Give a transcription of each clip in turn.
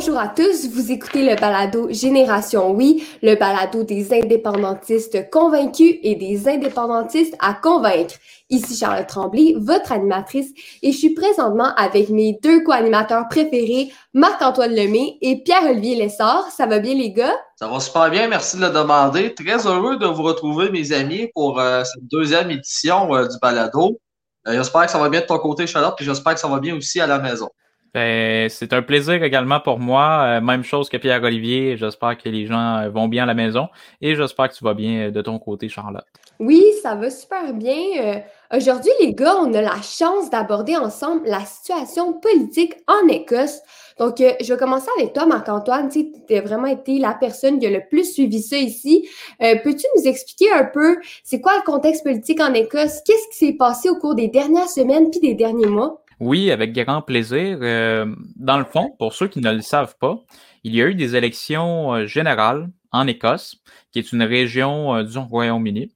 Bonjour à tous, vous écoutez le balado Génération Oui, le balado des indépendantistes convaincus et des indépendantistes à convaincre. Ici Charlotte Tremblay, votre animatrice, et je suis présentement avec mes deux co-animateurs préférés, Marc-Antoine Lemay et Pierre-Olivier Lessard. Ça va bien les gars? Ça va super bien, merci de le demander. Très heureux de vous retrouver mes amis pour euh, cette deuxième édition euh, du balado. Euh, j'espère que ça va bien de ton côté Charlotte, et j'espère que ça va bien aussi à la maison. Ben, c'est un plaisir également pour moi. Euh, même chose que Pierre-Olivier. J'espère que les gens euh, vont bien à la maison et j'espère que tu vas bien euh, de ton côté, Charlotte. Oui, ça va super bien. Aujourd'hui, les gars, on a la chance d'aborder ensemble la situation politique en Écosse. Donc, je vais commencer avec toi, Marc-Antoine. Tu as vraiment été la personne qui a le plus suivi ça ici. Peux-tu nous expliquer un peu, c'est quoi le contexte politique en Écosse? Qu'est-ce qui s'est passé au cours des dernières semaines puis des derniers mois? Oui, avec grand plaisir. Euh, dans le fond, pour ceux qui ne le savent pas, il y a eu des élections euh, générales en Écosse, qui est une région euh, du Royaume-Uni.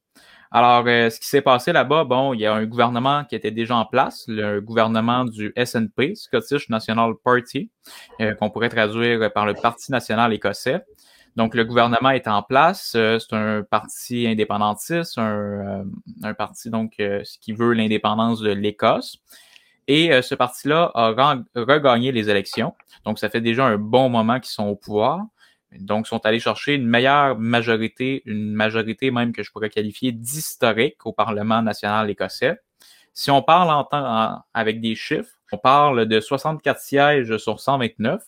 Alors, ce qui s'est passé là-bas, bon, il y a un gouvernement qui était déjà en place, le gouvernement du SNP, Scottish National Party, qu'on pourrait traduire par le Parti national écossais. Donc, le gouvernement est en place. c'est un parti indépendantiste, un, un parti donc qui veut l'indépendance de l'Écosse. Et euh, ce parti-là a regagné les élections. Donc, ça fait déjà un bon moment qu'ils sont au pouvoir. Donc, ils sont allés chercher une meilleure majorité, une majorité même que je pourrais qualifier d'historique au Parlement national écossais. Si on parle en temps, avec des chiffres, on parle de 64 sièges sur 129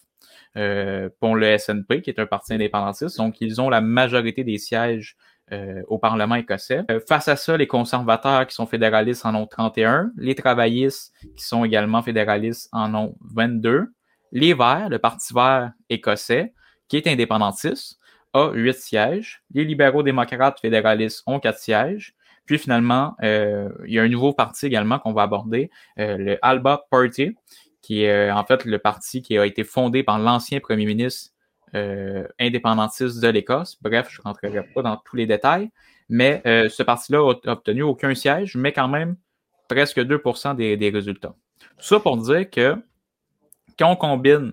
euh, pour le SNP, qui est un parti indépendantiste. Donc, ils ont la majorité des sièges euh, au Parlement écossais. Euh, face à ça, les conservateurs qui sont fédéralistes en ont 31, les travaillistes qui sont également fédéralistes en ont 22, les Verts, le Parti vert écossais, qui est indépendantiste, a 8 sièges, les libéraux démocrates fédéralistes ont 4 sièges, puis finalement, euh, il y a un nouveau parti également qu'on va aborder, le Alba Party, qui est en fait le parti qui a été fondé par l'ancien premier ministre indépendantiste de l'Écosse. Bref, je ne rentrerai pas dans tous les détails, mais euh, ce parti-là a obtenu aucun siège, mais quand même presque 2 des, des, résultats. Tout ça pour dire que quand on combine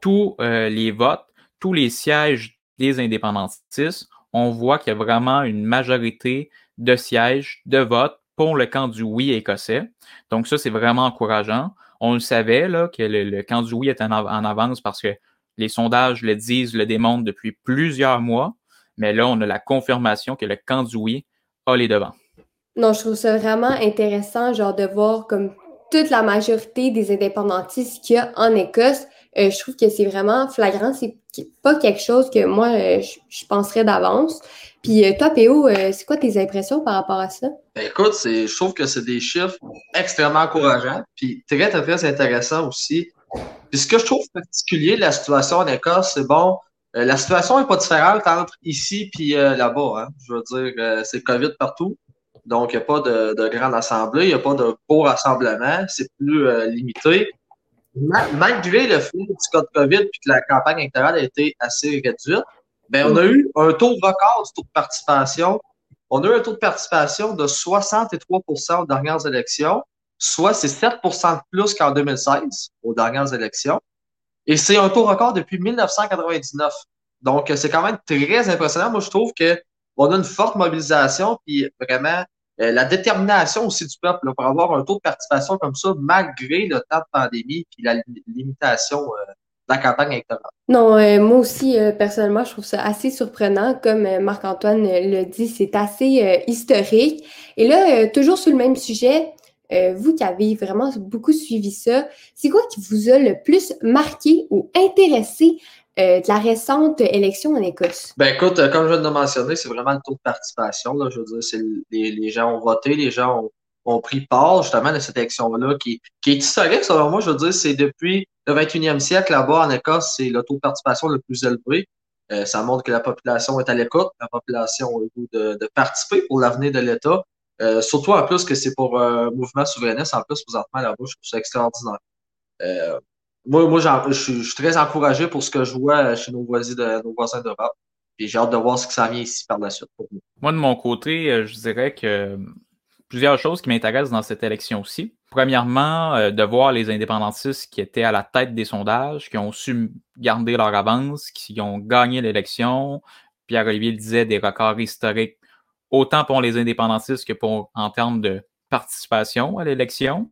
tous euh, les votes, tous les sièges des indépendantistes, on voit qu'il y a vraiment une majorité de sièges, de votes pour le camp du oui écossais. Donc ça, c'est vraiment encourageant. On le savait là, que le, camp du oui est en avance parce que les sondages le disent, le démontrent depuis plusieurs mois, mais là, on a la confirmation que le camp du oui a les devants. Non, je trouve ça vraiment intéressant, genre de voir comme toute la majorité des indépendantistes qu'il y a en Écosse. Euh, je trouve que c'est vraiment flagrant. C'est pas quelque chose que moi, euh, je, penserais d'avance. Puis euh, toi, Péo, c'est quoi tes impressions par rapport à ça? Ben, écoute, je trouve que c'est des chiffres extrêmement encourageants, puis très, très, très intéressants aussi. Ce que je trouve particulier de la situation en Écosse, c'est bon, euh, la situation n'est pas différente entre ici et euh, là-bas. Hein. Je veux dire, euh, c'est COVID partout. Donc, il n'y a pas de, de, grande assemblée, il n'y a pas de beau rassemblement, c'est plus limité. Malgré le fait du cas de COVID et que la campagne électorale a été assez réduite, ben, on a eu un taux record du taux de participation. On a eu un taux de participation de 63% aux dernières élections soit c'est 7% de plus qu'en 2016, aux dernières élections. Et c'est un taux record depuis 1999. Donc, c'est quand même très impressionnant. Moi, je trouve qu'on a une forte mobilisation, puis vraiment euh, la détermination aussi du peuple pour avoir un taux de participation comme ça, malgré le temps de pandémie puis la limitation euh, de la campagne électorale. Non, euh, moi aussi, personnellement, je trouve ça assez surprenant. Comme Marc-Antoine le dit, c'est assez historique. Et là, toujours sur le même sujet, euh, vous qui avez vraiment beaucoup suivi ça, c'est quoi qui vous a le plus marqué ou intéressé euh, de la récente élection en Écosse? Ben écoute, euh, comme je viens de mentionner, c'est vraiment le taux de participation. Là. Je veux dire, les, les, gens ont voté, les gens ont, pris part justement de cette élection-là qui, est historique, selon moi. Je veux dire, c'est depuis le 21e siècle là-bas en Écosse, c'est le taux de participation le plus élevé. ça montre que la population est à l'écoute, la population a le goût de participer pour l'avenir de l'État. Euh, surtout en plus que c'est pour un mouvement souverainiste, en plus, présentement, là-bas, je trouve ça extraordinaire. Euh, moi, moi je suis très encouragé pour ce que je vois chez nos voisins d'Europe. Puis j'ai hâte de voir ce que ça vient ici par la suite pour nous. Moi, de mon côté, euh, je dirais que plusieurs choses qui m'intéressent dans cette élection aussi. premièrement, euh, de voir les indépendantistes qui étaient à la tête des sondages, qui ont su garder leur avance, qui ont gagné l'élection. Pierre-Olivier disait des records historiques, autant pour les indépendantistes que pour en termes de participation à l'élection.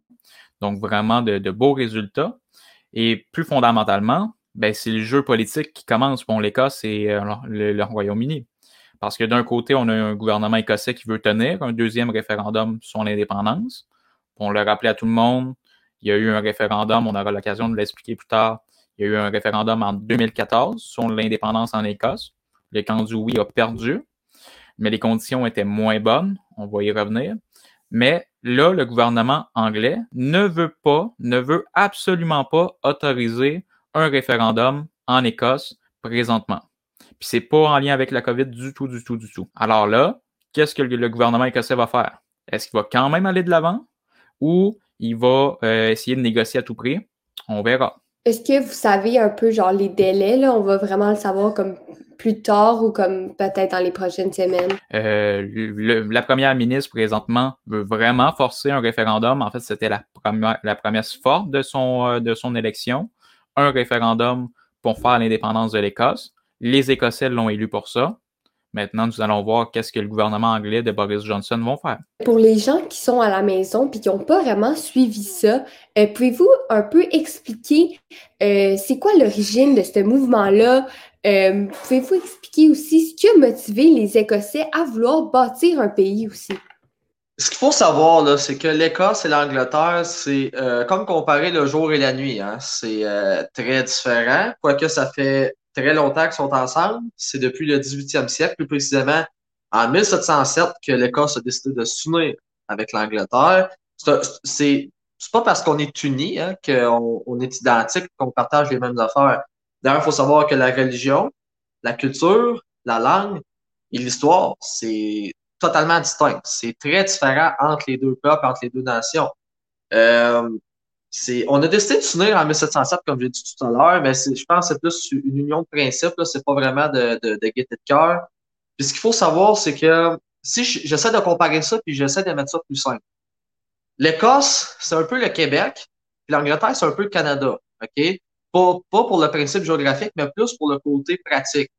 Donc, vraiment de, beaux résultats. Et plus fondamentalement, ben, c'est le jeu politique qui commence pour l'Écosse et euh, le Royaume-Uni. Parce que d'un côté, on a un gouvernement écossais qui veut tenir un deuxième référendum sur l'indépendance. On l'a rappelé à tout le monde. Il y a eu un référendum, on aura l'occasion de l'expliquer plus tard. Il y a eu un référendum en 2014 sur l'indépendance en Écosse. Le candidat oui a perdu, mais les conditions étaient moins bonnes. On va y revenir. Mais là, le gouvernement anglais ne veut pas, ne veut absolument pas autoriser un référendum en Écosse présentement. Puis c'est pas en lien avec la COVID du tout, du tout, du tout. Alors là, qu'est-ce que le gouvernement écossais va faire? Est-ce qu'il va quand même aller de l'avant ou il va euh, essayer de négocier à tout prix? On verra. Est-ce que vous savez un peu genre les délais? Là? On va vraiment le savoir comme plus tard ou comme peut-être dans les prochaines semaines? Euh, la première ministre présentement veut vraiment forcer un référendum. En fait, c'était la, promesse forte de son, euh, de son élection. Un référendum pour faire l'indépendance de l'Écosse. Les Écossais l'ont élu pour ça. Maintenant, nous allons voir qu'est-ce que le gouvernement anglais de Boris Johnson vont faire. Pour les gens qui sont à la maison et qui n'ont pas vraiment suivi ça, euh, pouvez-vous un peu expliquer euh, c'est quoi l'origine de ce mouvement-là? Euh, pouvez-vous expliquer aussi ce qui a motivé les Écossais à vouloir bâtir un pays aussi? Ce qu'il faut savoir, c'est que l'Écosse et l'Angleterre, c'est comme comparer le jour et la nuit. Hein. C'est très différent, quoique ça fait très longtemps qu'ils sont ensemble. C'est depuis le 18e siècle, plus précisément en 1707, que l'Écosse a décidé de s'unir avec l'Angleterre. C'est pas parce qu'on est unis hein, qu'on on est identique, qu'on partage les mêmes affaires. D'ailleurs, il faut savoir que la religion, la culture, la langue et l'histoire, c'est totalement distinct. C'est très différent entre les deux peuples, entre les deux nations. Euh, on a décidé de s'unir en 1707, comme j'ai dit tout à l'heure, mais je pense que c'est plus une union de principe, c'est pas vraiment de, de, de gaieté de cœur. Puis ce qu'il faut savoir, c'est que si j'essaie de comparer ça, puis j'essaie de mettre ça plus simple. L'Écosse, c'est un peu le Québec, puis l'Angleterre, c'est un peu le Canada, OK? Pas, pas pour le principe géographique, mais plus pour le côté pratique.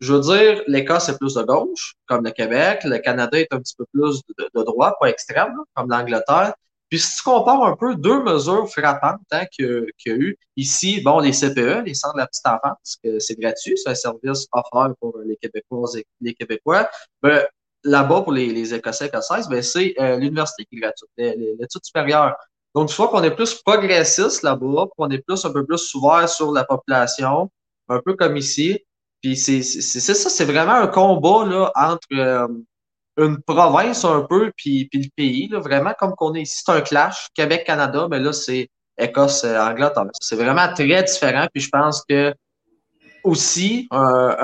Je veux dire, l'Écosse est plus de gauche, comme le Québec. Le Canada est un petit peu plus de, de droite, pas extrême, comme l'Angleterre. Puis si tu compares un peu deux mesures frappantes hein, qu'il y, a eu, ici, bon, les CPE, les centres de la petite enfance, que c'est gratuit, c'est un service offert pour les Québécois et les Québécois. Ben, là-bas, pour les, les Écossais Écossaises, ben, c'est euh, l'université qui est gratuite, l'étude supérieure. Donc, tu vois qu'on est plus progressiste là-bas, qu'on est plus un peu plus ouvert sur la population, un peu comme ici. Puis c'est ça, c'est vraiment un combat là, entre euh, une province un peu, puis, puis le pays, là, vraiment comme qu'on est ici, c'est un clash, Québec-Canada, mais là, c'est Écosse-Angleterre. C'est vraiment très différent, puis je pense que aussi, un,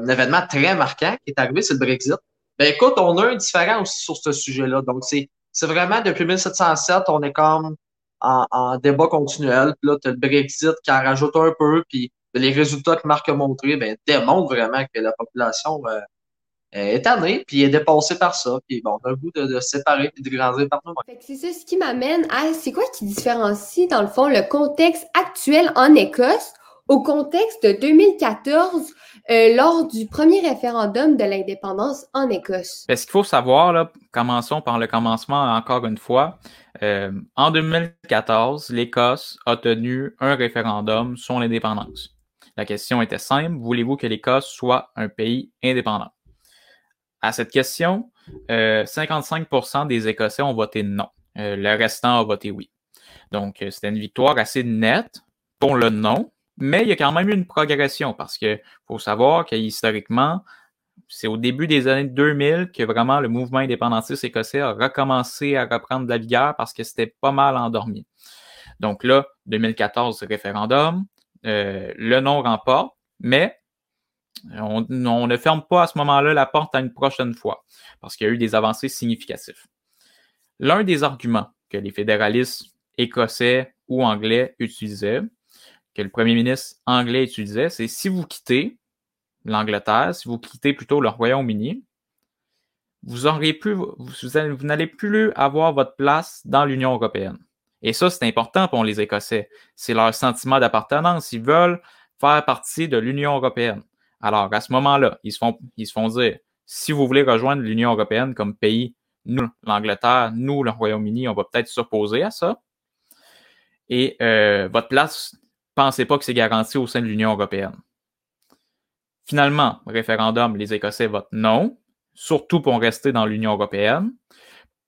un, événement très marquant qui est arrivé, c'est le Brexit. Ben écoute, on a un différent aussi sur ce sujet-là. Donc, c'est, c'est vraiment depuis 1707, on est comme en, en débat continuel. Puis là, tu as le Brexit qui en rajoute un peu, puis les résultats que Marc a montrés ben, démontrent vraiment que la population euh, est tanné, puis est dépassé par ça. Puis bon, on a le goût de, se séparer et de grandir par nous-mêmes. C'est ça ce qui m'amène à c'est quoi qui différencie, dans le fond, le contexte actuel en Écosse au contexte de 2014 euh, lors du premier référendum de l'indépendance en Écosse? Ce qu'il faut savoir, là, commençons par le commencement encore une fois. Euh, en 2014, l'Écosse a tenu un référendum sur l'indépendance. La question était simple, voulez-vous que l'Écosse soit un pays indépendant? À cette question, 55% euh, des Écossais ont voté non. Euh, le restant a voté oui. Donc, euh, c'était une victoire assez nette pour le non, mais il y a quand même eu une progression parce que faut savoir que historiquement, c'est au début des années 2000 que vraiment le mouvement indépendantiste écossais a recommencé à reprendre de la vigueur parce que c'était pas mal endormi. Donc là, 2014, référendum, le non remporte, mais on, ne ferme pas à ce moment-là la porte à une prochaine fois, parce qu'il y a eu des avancées significatives. L'un des arguments que les fédéralistes écossais ou anglais utilisaient, que le premier ministre anglais utilisait, c'est si vous quittez l'Angleterre, si vous quittez plutôt le Royaume-Uni, vous n'allez plus avoir votre place dans l'Union européenne. Et ça, c'est important pour les Écossais. C'est leur sentiment d'appartenance. Ils veulent faire partie de l'Union européenne. Alors, à ce moment-là, ils se font, ils se font dire, si vous voulez rejoindre l'Union européenne comme pays, nous, l'Angleterre, nous, le Royaume-Uni, on va peut-être s'opposer à ça. Et euh, votre place, pensez pas que c'est garanti au sein de l'Union européenne. Finalement, référendum, les Écossais votent non, surtout pour rester dans l'Union européenne.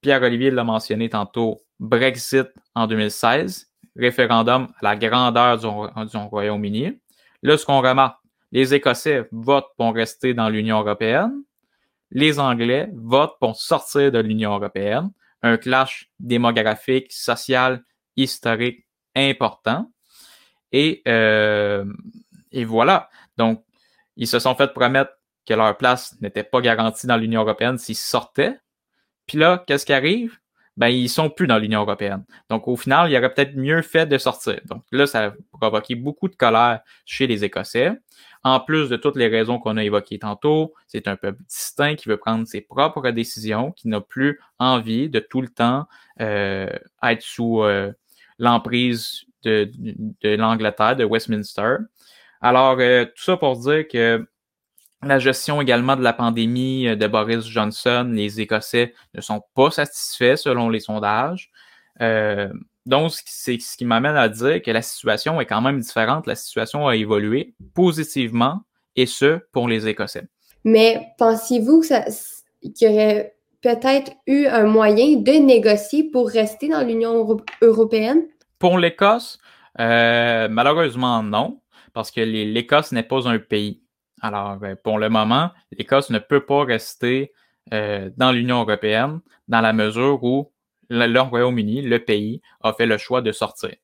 Pierre-Olivier l'a mentionné tantôt, Brexit en 2016, référendum à la grandeur du, du Royaume-Uni. Là, ce qu'on remarque, les Écossais votent pour rester dans l'Union européenne. Les Anglais votent pour sortir de l'Union européenne. Un clash démographique, social, historique important. Et, euh, et voilà. Donc, ils se sont fait promettre que leur place n'était pas garantie dans l'Union européenne s'ils sortaient. Puis là, qu'est-ce qui arrive? Ben, ils sont plus dans l'Union européenne. Donc, au final, il aurait peut-être mieux fait de sortir. Donc là, ça a provoqué beaucoup de colère chez les Écossais. En plus de toutes les raisons qu'on a évoquées tantôt, c'est un peuple distinct qui veut prendre ses propres décisions, qui n'a plus envie de tout le temps euh, être sous euh, l'emprise de, de l'Angleterre, de Westminster. Alors, euh, tout ça pour dire que la gestion également de la pandémie euh, de Boris Johnson, les Écossais ne sont pas satisfaits selon les sondages. Euh, donc, c'est ce qui m'amène à dire que la situation est quand même différente. La situation a évolué positivement, et ce, pour les Écossais. Mais pensez-vous qu'il y aurait peut-être eu un moyen de négocier pour rester dans l'Union européenne? Pour l'Écosse, euh, malheureusement non, parce que l'Écosse n'est pas un pays. Alors, euh, pour le moment, l'Écosse ne peut pas rester euh, dans l'Union européenne dans la mesure où le, Royaume-Uni, le pays, a fait le choix de sortir.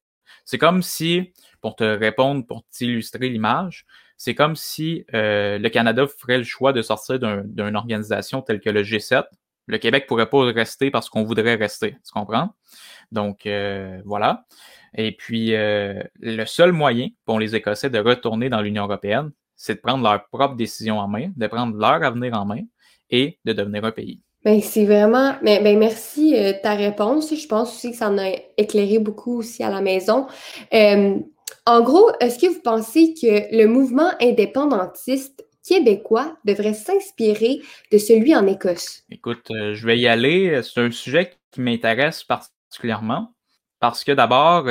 C'est comme si, pour te répondre, pour t'illustrer l'image, c'est comme si euh, le Canada ferait le choix de sortir d'une organisation telle que le G7. Le Québec pourrait pas rester parce qu'on voudrait rester, tu comprends? Donc, voilà. Et puis, le seul moyen pour les Écossais de retourner dans l'Union européenne, c'est de prendre leur propre décision en main, de prendre leur avenir en main et de devenir un pays. Ben, c'est vraiment. Mais, ben, merci de euh, ta réponse. Je pense aussi que ça en a éclairé beaucoup aussi à la maison. Euh, en gros, est-ce que vous pensez que le mouvement indépendantiste québécois devrait s'inspirer de celui en Écosse? Écoute, euh, je vais y aller. C'est un sujet qui m'intéresse particulièrement parce que d'abord,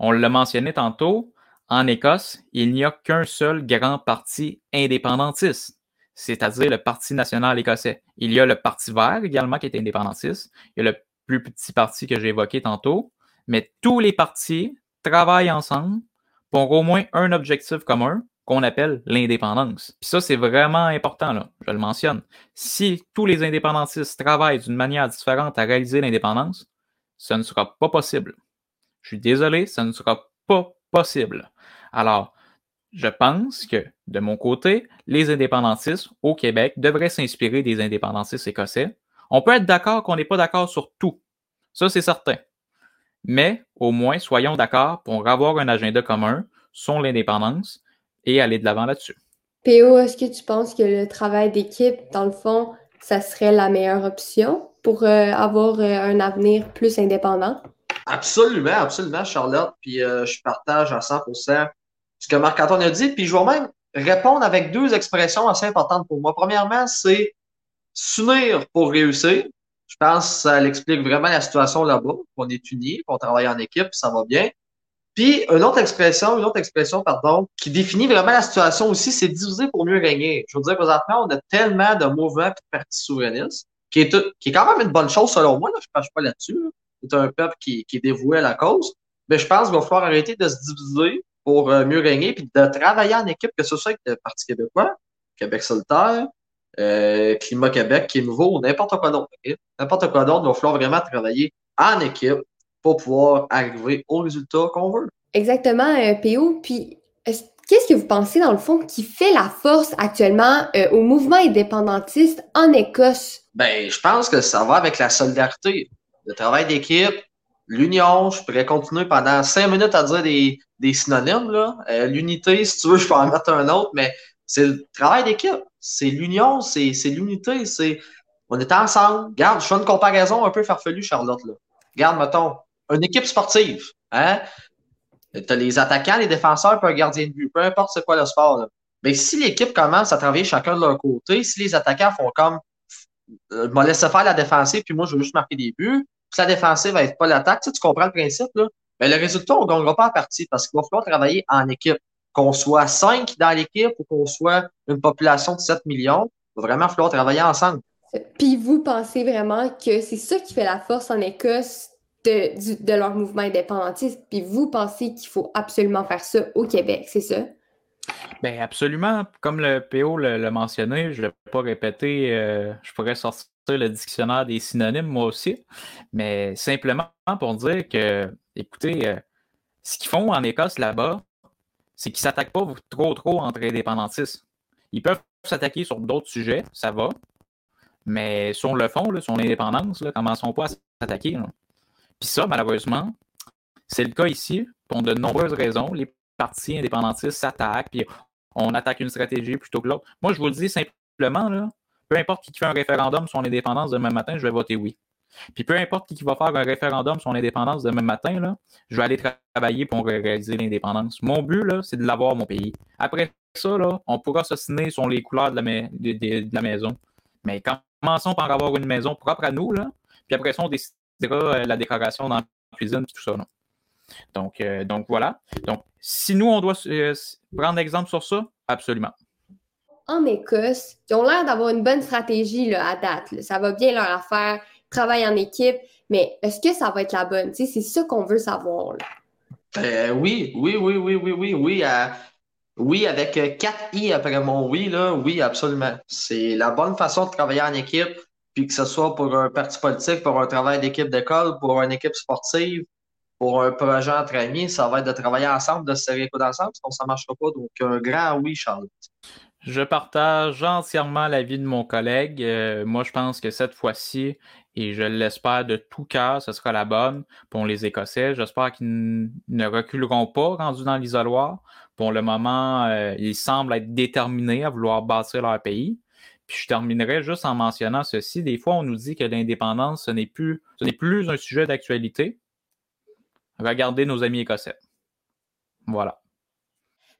on l'a mentionné tantôt, en Écosse, il n'y a qu'un seul grand parti indépendantiste, c'est-à-dire le Parti national écossais. Il y a le Parti vert également qui est indépendantiste. Il y a le plus petit parti que j'ai évoqué tantôt. Mais tous les partis travaillent ensemble pour au moins un objectif commun qu'on appelle l'indépendance. Puis ça, c'est vraiment important, là, je le mentionne. Si tous les indépendantistes travaillent d'une manière différente à réaliser l'indépendance, ça ne sera pas possible. Je suis désolé, ça ne sera pas possible. Alors, je pense que, de mon côté, les indépendantistes au Québec devraient s'inspirer des indépendantistes écossais. On peut être d'accord qu'on n'est pas d'accord sur tout. Ça, c'est certain. Mais au moins, soyons d'accord pour avoir un agenda commun sur l'indépendance et aller de l'avant là-dessus. PO, est-ce que tu penses que le travail d'équipe, dans le fond, ça serait la meilleure option pour euh, avoir euh, un avenir plus indépendant? Absolument, absolument, Charlotte. Puis euh, je partage à 100 ce que Marc-Antoine a dit. Puis je vais même répondre avec deux expressions assez importantes pour moi. Premièrement, c'est s'unir pour réussir. Je pense que ça l'explique vraiment la situation là-bas, qu'on est unis, qu'on travaille en équipe, ça va bien. Puis une autre expression, une autre expression, pardon, qui définit vraiment la situation aussi, c'est diviser pour mieux régner. Je veux dire, présentement, on a tellement de mouvements et de partis souverainistes, qui est, qui est quand même une bonne chose selon moi, là, je ne passe pas là-dessus. C'est un peuple qui, qui est dévoué à la cause. Mais je pense qu'il va falloir arrêter de se diviser pour euh, mieux régner, puis de travailler en équipe, que ce soit avec le Parti québécois, Québec solitaire, euh, Climat Québec qui est nouveau, ou n'importe quoi d'autre. N'importe quoi d'autre, il va falloir vraiment travailler en équipe pour pouvoir arriver au résultat qu'on veut. Exactement, euh, PO. Puis, qu'est-ce que vous pensez, dans le fond, qui fait la force actuellement au mouvement indépendantiste en Écosse? Ben, je pense que ça va avec la solidarité, le travail d'équipe, l'union. Je pourrais continuer pendant cinq minutes à dire des, des synonymes. là. Euh, L'unité, si tu veux, je peux en mettre un autre, mais c'est le travail d'équipe. C'est l'union, c'est l'unité, c'est on est ensemble. Garde, je fais une comparaison un peu farfelue, Charlotte. Là. Garde, mettons, une équipe sportive. Hein? Tu as les attaquants, les défenseurs, puis un gardien de but, peu importe c'est quoi le sport. Mais si l'équipe commence à travailler chacun de leur côté, si les attaquants font comme euh, me laisser faire la défensive, puis moi je veux juste marquer des buts, puis la défensive va être pas l'attaque, tu, comprends le principe, là? Mais le résultat, on ne gagnera pas la partie parce qu'il va falloir travailler en équipe. Qu'on soit cinq dans l'équipe ou qu'on soit une population de 7 millions, il va vraiment falloir travailler ensemble. Puis vous pensez vraiment que c'est ça qui fait la force en Écosse de, de leur mouvement indépendantiste, puis vous pensez qu'il faut absolument faire ça au Québec, c'est ça? Bien, absolument. Comme le PO l'a mentionné, je ne vais pas répéter, euh, je pourrais sortir le dictionnaire des synonymes moi aussi, mais simplement pour dire que, écoutez, euh, ce qu'ils font en Écosse là-bas, c'est qu'ils ne s'attaquent pas trop trop entre indépendantistes. Ils peuvent s'attaquer sur d'autres sujets, ça va, mais sur le fond, là, sur l'indépendance, commençons pas à s'attaquer. Puis ça, malheureusement, c'est le cas ici, pour de nombreuses raisons. Les partis indépendantistes s'attaquent, puis on attaque une stratégie plutôt que l'autre. Moi, je vous le dis simplement, là, peu importe qui fait un référendum sur l'indépendance demain matin, je vais voter oui. Puis peu importe qui va faire un référendum sur l'indépendance demain matin, là, je vais aller travailler pour réaliser l'indépendance. Mon but, là, c'est de l'avoir, mon pays. Après ça, là, on pourra s'assiner sur les couleurs de la, maison. Mais commençons par avoir une maison propre à nous, là, puis après ça, on décidera euh, la décoration dans la cuisine et tout ça. Donc, euh, donc voilà. Donc, si nous, on doit euh, prendre exemple sur ça, absolument. En Écosse, ils ont l'air d'avoir une bonne stratégie là, à date. Ça va bien leur affaire, travail en équipe, mais est-ce que ça va être la bonne? c'est ça qu'on veut savoir. oui, oui, oui, oui, oui, oui, oui. oui, avec 4 I après mon oui, là, oui, absolument. C'est la bonne façon de travailler en équipe, puis que ce soit pour un parti politique, pour un travail d'équipe d'école, pour une équipe sportive, pour un projet entre amis, ça va être de travailler ensemble, de se serrer les ensemble, sinon ça ne marchera pas. Donc, un grand oui, Charlotte. Je partage entièrement l'avis de mon collègue. Euh, moi, je pense que cette fois-ci, et je l'espère de tout cœur, ce sera la bonne pour les Écossais. J'espère qu'ils ne reculeront pas rendus dans l'isoloir. Pour le moment, euh, ils semblent être déterminés à vouloir bâtir leur pays. Puis je terminerai juste en mentionnant ceci. Des fois, on nous dit que l'indépendance, ce n'est plus, ce n'est plus un sujet d'actualité. Regardez nos amis écossais. Voilà.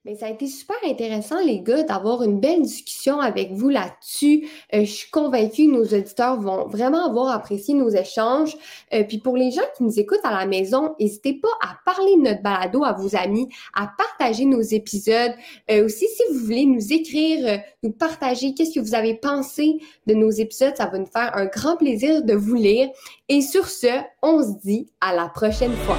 Mais ça a été super intéressant, les gars, d'avoir une belle discussion avec vous là-dessus. Euh, je suis convaincue que nos auditeurs vont vraiment avoir apprécié nos échanges. Euh, puis pour les gens qui nous écoutent à la maison, n'hésitez pas à parler de notre balado à vos amis, à partager nos épisodes. Euh, aussi, si vous voulez nous écrire, nous partager qu'est-ce que vous avez pensé de nos épisodes, ça va nous faire un grand plaisir de vous lire. Et sur ce, on se dit à la prochaine fois.